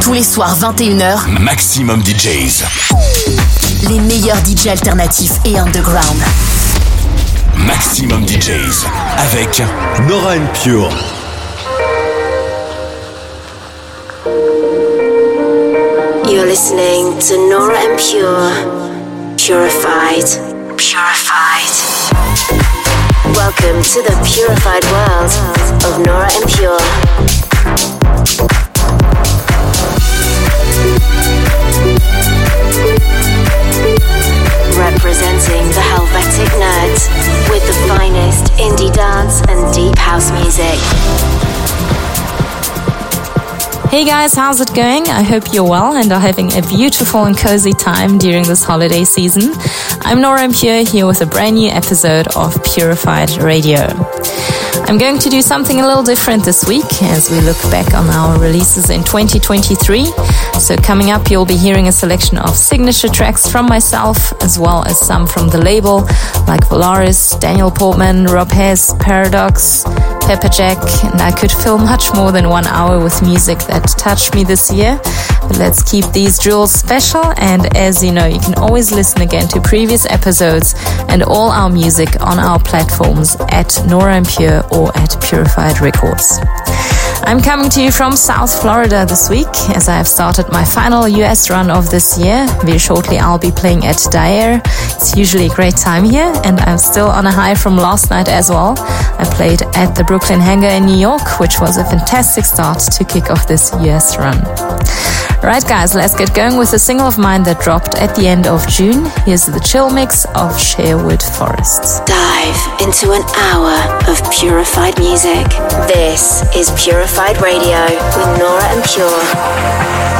Tous les soirs 21h, Maximum DJs. Les meilleurs DJs alternatifs et underground. Maximum DJs avec Nora and Pure. You're listening to Nora and Pure. Purified. Purified. Welcome to the purified world of Nora and Pure. Representing the Helvetic nerds with the finest indie dance and deep house music. Hey guys, how's it going? I hope you're well and are having a beautiful and cozy time during this holiday season. I'm Nora En Pure here with a brand new episode of Purified Radio. I'm going to do something a little different this week as we look back on our releases in 2023. So, coming up, you'll be hearing a selection of signature tracks from myself as well as some from the label like Volaris, Daniel Portman, Rob Hess, Paradox, Pepperjack, and I could fill much more than one hour with music that touched me this year. But let's keep these jewels special, and as you know, you can always listen again to previous episodes and all our music on our platforms at Nora En Pure or at Purified Records. I'm coming to you from South Florida this week as I have started my final US run of this year. Very shortly I'll be playing at Dyer. It's usually a great time here and I'm still on a high from last night as well. I played at the Brooklyn Hangar in New York, which was a fantastic start to kick off this US run. Right guys, let's get going with a single of mine that dropped at the end of June. Here's the chill mix of Sherwood Forests. Dive into an hour of purified music. This is Purified Radio with Nora En Pure.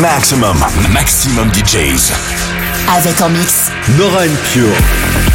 Maximum, maximum DJs. Avec en mix. Nora Pure.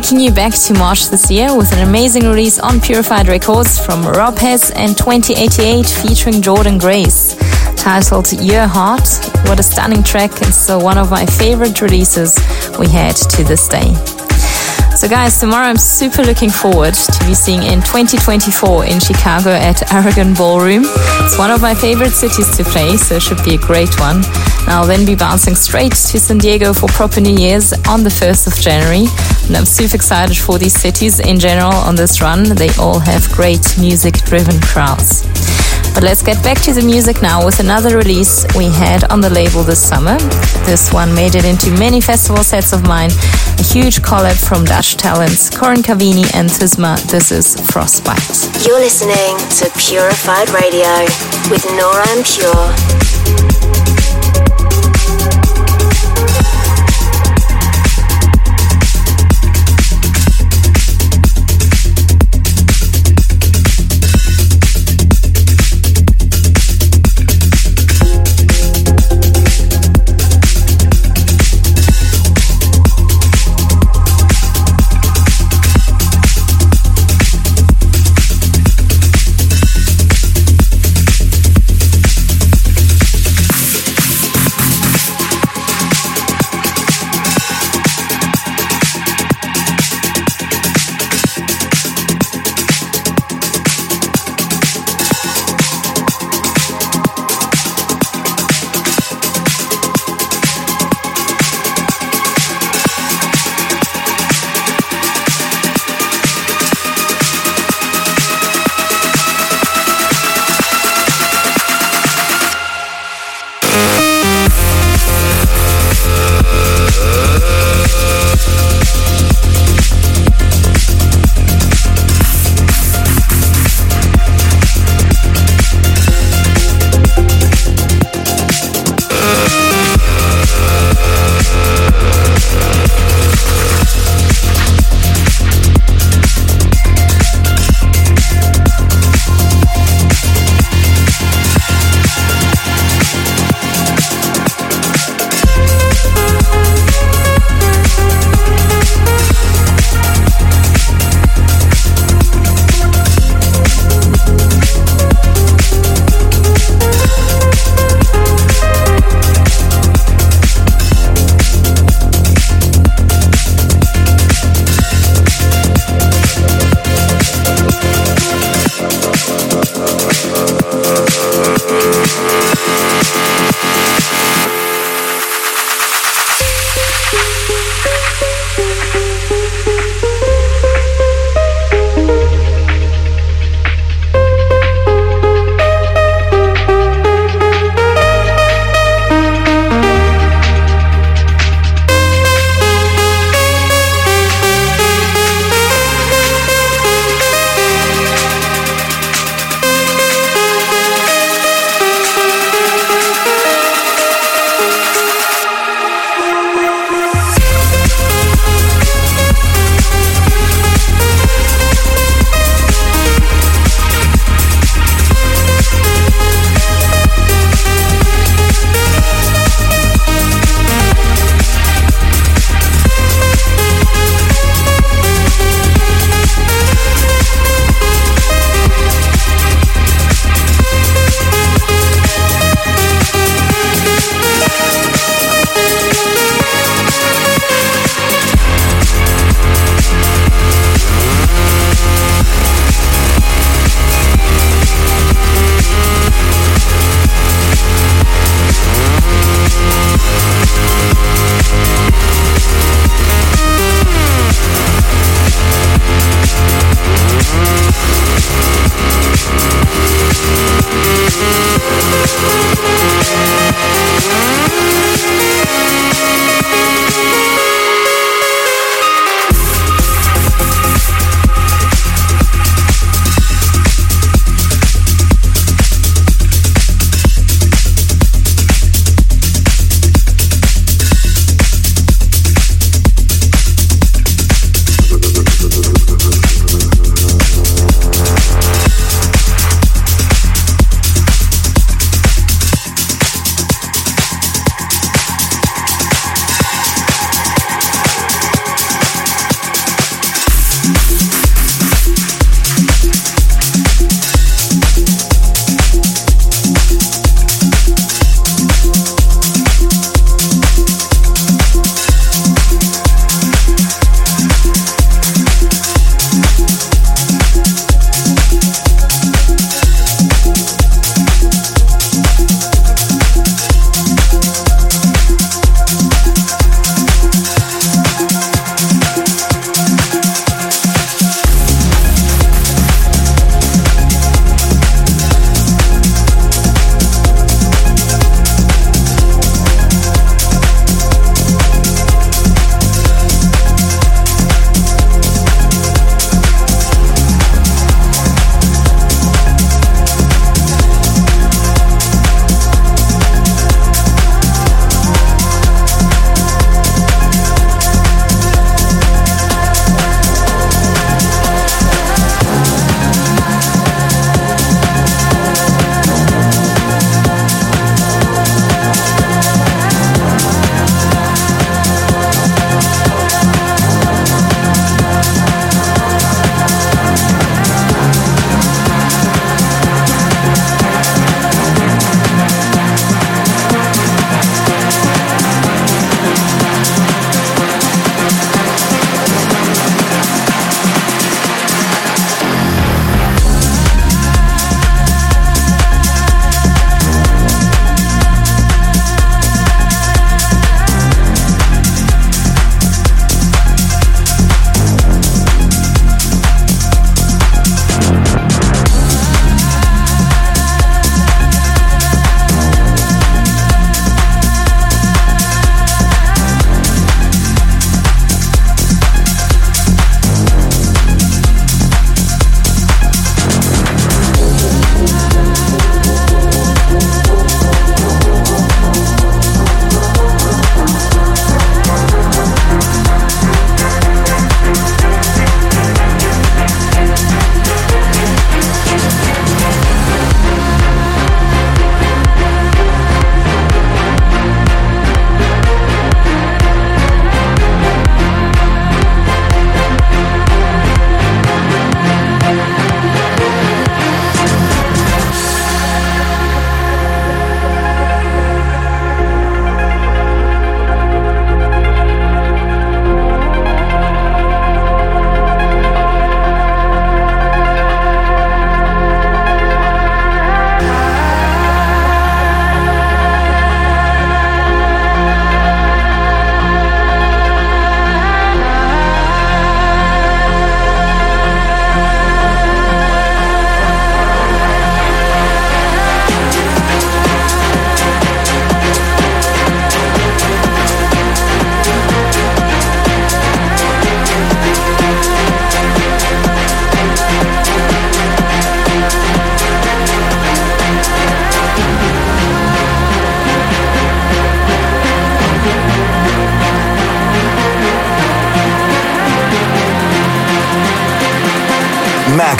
Taking you back to March this year with an amazing release on Purified Records from Rob Hes and 2088 featuring Jordan Grace, titled Your Heart. What a stunning track and still one of my favorite releases we had to this day. So, guys, tomorrow I'm super looking forward to be seeing in 2024 in Chicago at Aragon Ballroom. It's one of my favorite cities to play, so it should be a great one. And I'll then be bouncing straight to San Diego for proper New Year's on the 1st of January. And I'm super excited for these cities in general on this run. They all have great music driven crowds. But let's get back to the music now with another release we had on the label this summer. This one made it into many festival sets of mine. A huge collab from Dutch talents Corren Cavini and Thisma. This is Frostbite. You're listening to Purified Radio with Nora En Pure.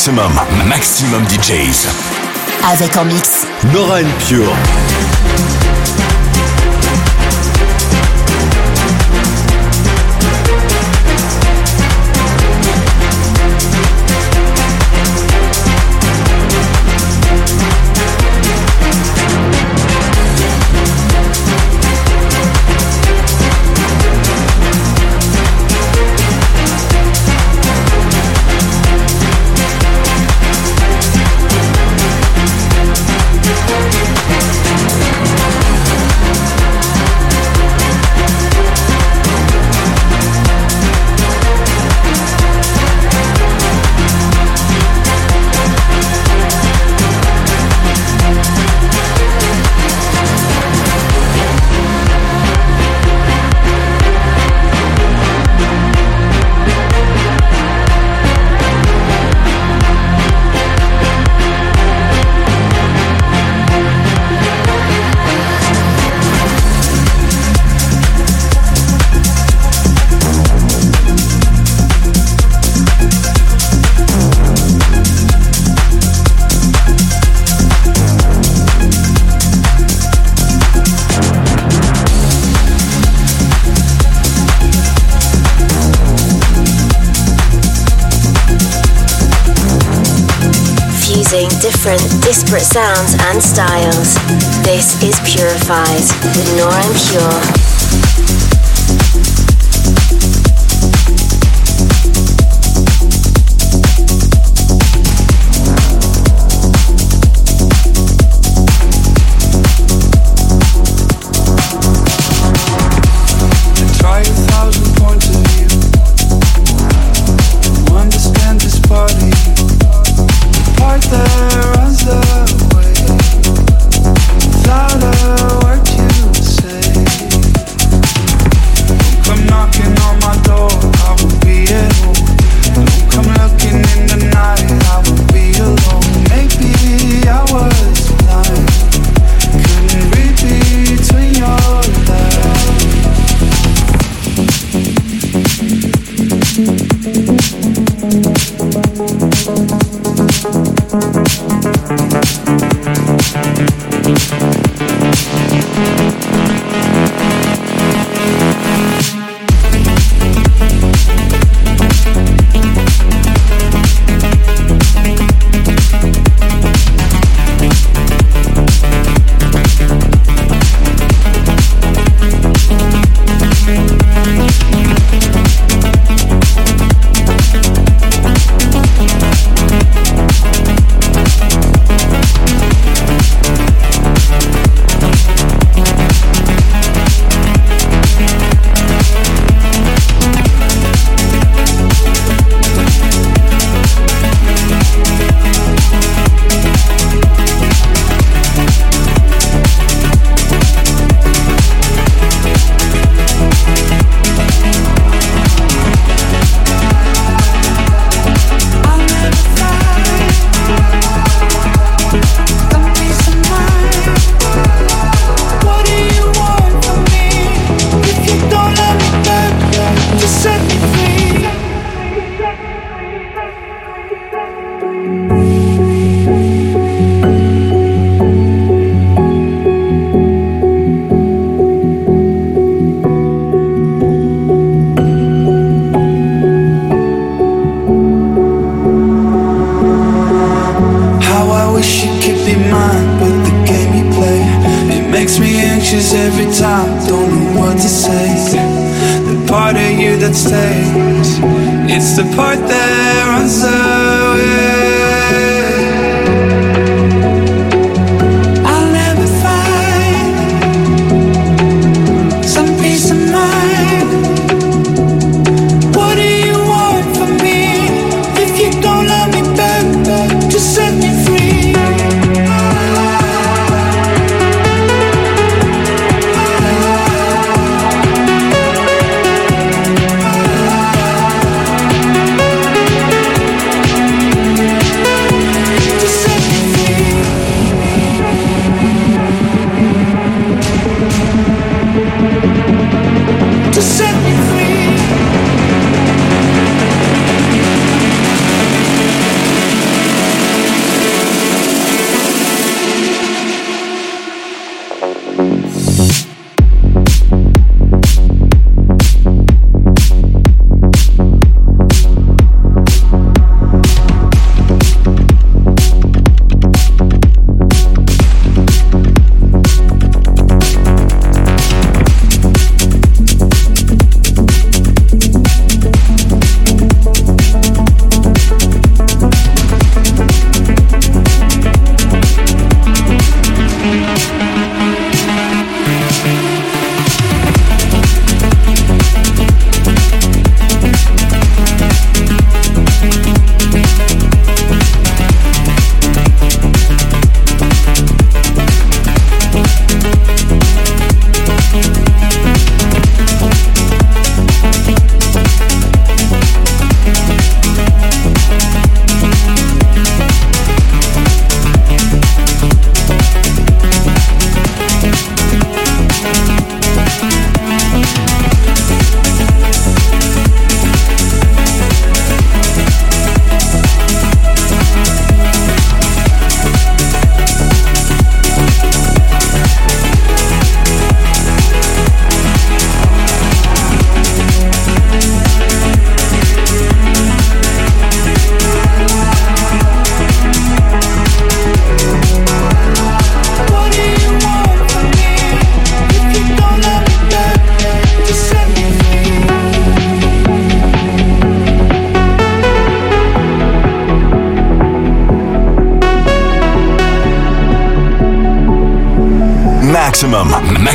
Maximum, maximum DJs. Avec en mix. Nora Pure. Disparate sounds and styles. This is Purified with Nora Pure.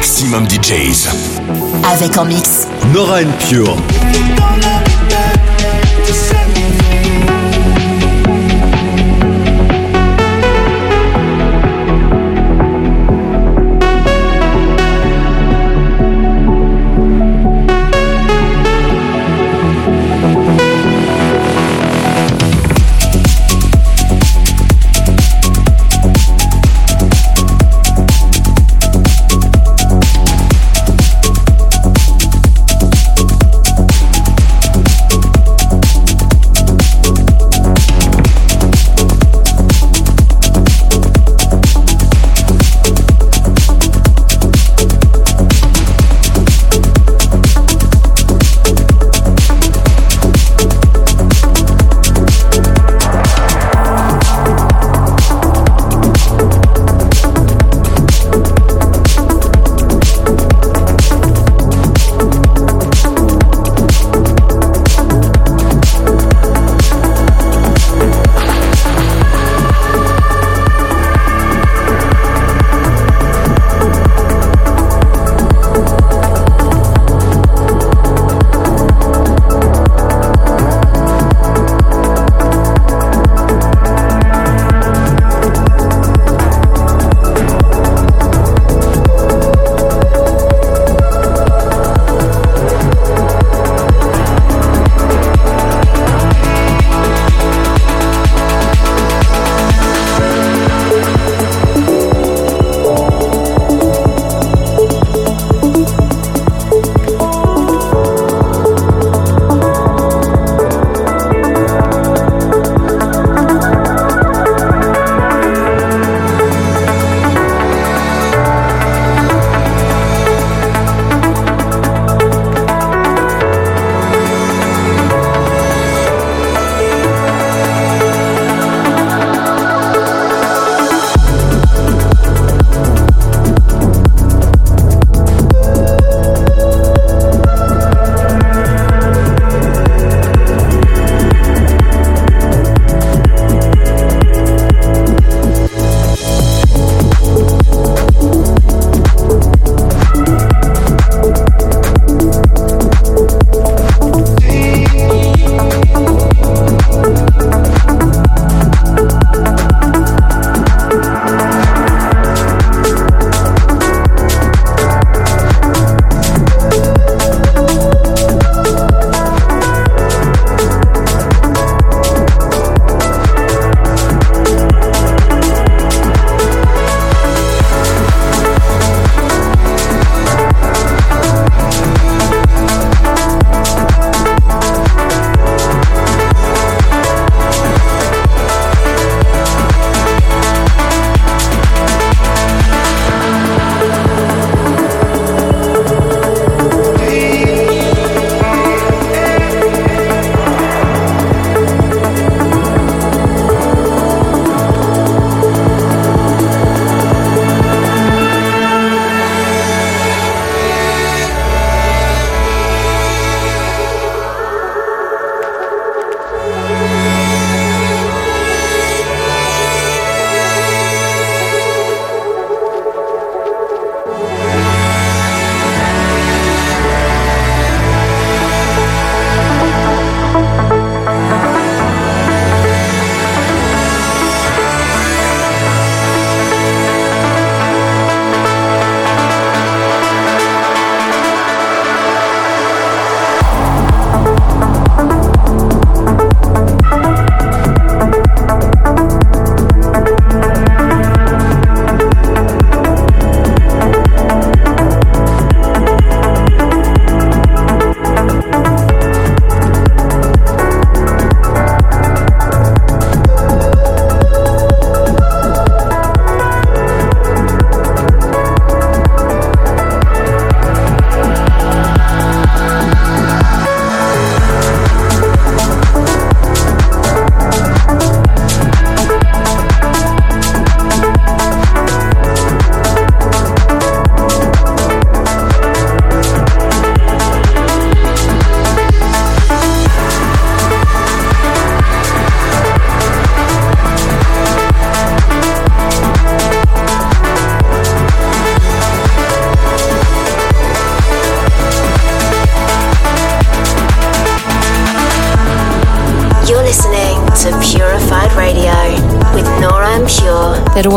Maximum, DJs. Avec en mix. Nora and Pure.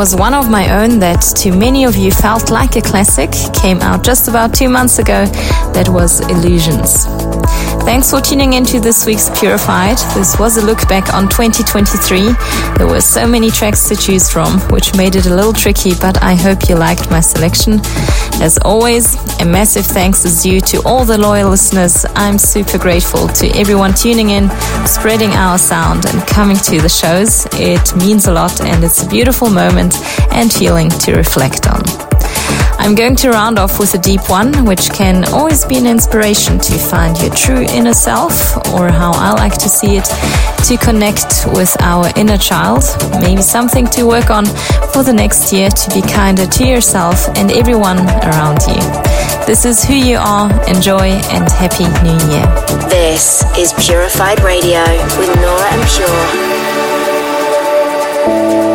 Was one of my own that to many of you felt like a classic, came out just about two months ago. That was Illusions. Thanks for tuning into this week's Purified. This was a look back on 2023. There were so many tracks to choose from, which made it a little tricky, but I hope you liked my selection. As always, a massive thanks is due to all the loyal listeners. I'm super grateful to everyone tuning in, spreading our sound, and coming to the shows. It means a lot, and it's a beautiful moment and feeling to reflect on. I'm going to round off with a deep one, which can always be an inspiration to find your true inner self, or how I like to see it, to connect with our inner child. Maybe something to work on for the next year to be kinder to yourself and everyone around you. This is who you are. Enjoy and Happy New Year. This is Purified Radio with Nora En Pure.